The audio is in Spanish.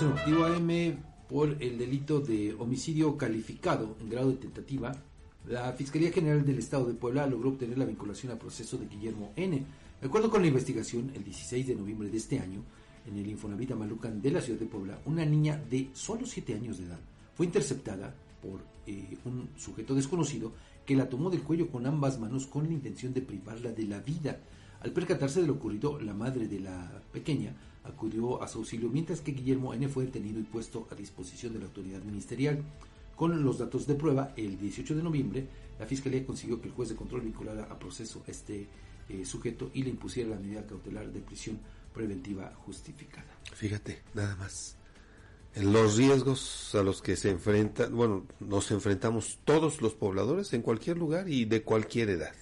En objetivo AM por el delito de homicidio calificado en grado de tentativa, la Fiscalía General del Estado de Puebla logró obtener la vinculación al proceso de Guillermo N. De acuerdo con la investigación, el 16 de noviembre de este año, en el Infonavit Malucan de la ciudad de Puebla, una niña de solo 7 años de edad fue interceptada por eh, un sujeto desconocido que la tomó del cuello con ambas manos con la intención de privarla de la vida. Al percatarse de lo ocurrido, la madre de la pequeña acudió a su auxilio, mientras que Guillermo N. fue detenido y puesto a disposición de la autoridad ministerial. Con los datos de prueba, el 18 de noviembre, la Fiscalía consiguió que el juez de control vinculara a proceso a este eh, sujeto y le impusiera la medida cautelar de prisión preventiva justificada. Fíjate, nada más. En los riesgos a los que se enfrentan, bueno, nos enfrentamos todos los pobladores en cualquier lugar y de cualquier edad.